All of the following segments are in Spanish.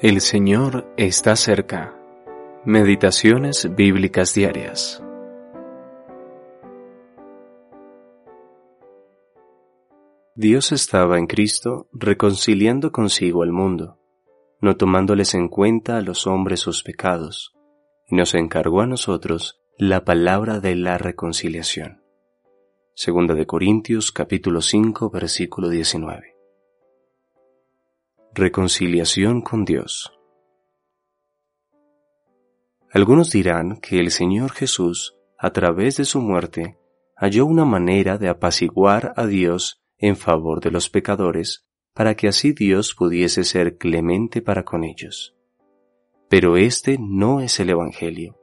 El Señor está cerca. Meditaciones bíblicas diarias. Dios estaba en Cristo reconciliando consigo al mundo, no tomándoles en cuenta a los hombres sus pecados, y nos encargó a nosotros la palabra de la reconciliación. Segunda de Corintios capítulo 5 versículo 19. Reconciliación con Dios. Algunos dirán que el Señor Jesús, a través de su muerte, halló una manera de apaciguar a Dios en favor de los pecadores, para que así Dios pudiese ser clemente para con ellos. Pero este no es el Evangelio.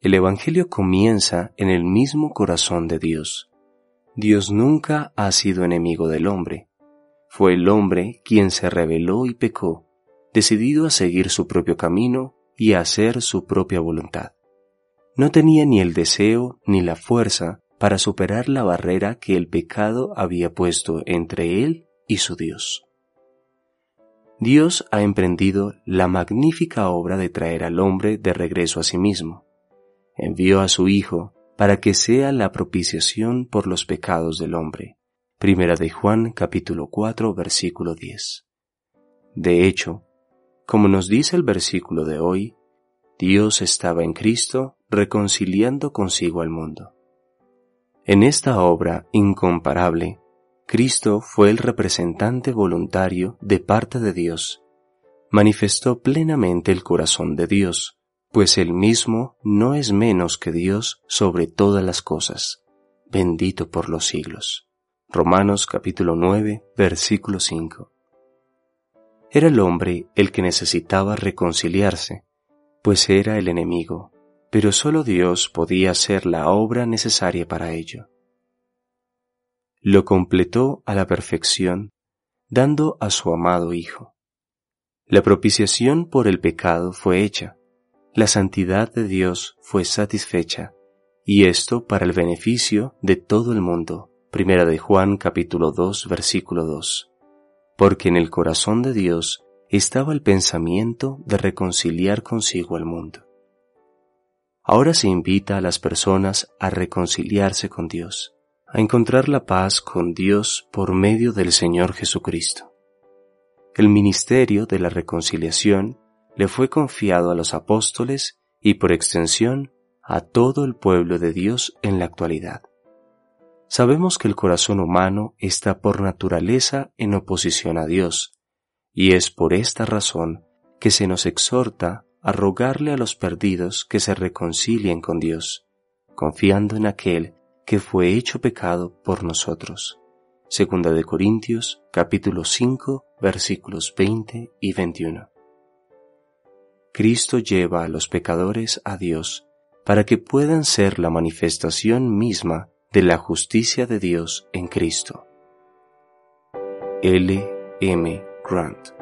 El Evangelio comienza en el mismo corazón de Dios. Dios nunca ha sido enemigo del hombre, fue el hombre quien se rebeló y pecó, decidido a seguir su propio camino y a hacer su propia voluntad. No tenía ni el deseo ni la fuerza para superar la barrera que el pecado había puesto entre él y su Dios. Dios ha emprendido la magnífica obra de traer al hombre de regreso a sí mismo. Envió a su Hijo para que sea la propiciación por los pecados del hombre Primera de Juan capítulo 4 versículo 10. De hecho, como nos dice el versículo de hoy, Dios estaba en Cristo reconciliando consigo al mundo. En esta obra incomparable, Cristo fue el representante voluntario de parte de Dios, manifestó plenamente el corazón de Dios, pues él mismo no es menos que Dios sobre todas las cosas, bendito por los siglos. Romanos capítulo 9, versículo 5. Era el hombre el que necesitaba reconciliarse, pues era el enemigo, pero solo Dios podía hacer la obra necesaria para ello. Lo completó a la perfección, dando a su amado Hijo. La propiciación por el pecado fue hecha, la santidad de Dios fue satisfecha, y esto para el beneficio de todo el mundo Primera de Juan capítulo 2 versículo 2. Porque en el corazón de Dios estaba el pensamiento de reconciliar consigo al mundo. Ahora se invita a las personas a reconciliarse con Dios, a encontrar la paz con Dios por medio del Señor Jesucristo. El ministerio de la reconciliación le fue confiado a los apóstoles y por extensión a todo el pueblo de Dios en la actualidad. Sabemos que el corazón humano está por naturaleza en oposición a Dios, y es por esta razón que se nos exhorta a rogarle a los perdidos que se reconcilien con Dios, confiando en aquel que fue hecho pecado por nosotros. Segunda de Corintios, capítulo 5, versículos 20 y 21. Cristo lleva a los pecadores a Dios para que puedan ser la manifestación misma de la justicia de Dios en Cristo. L. M. Grant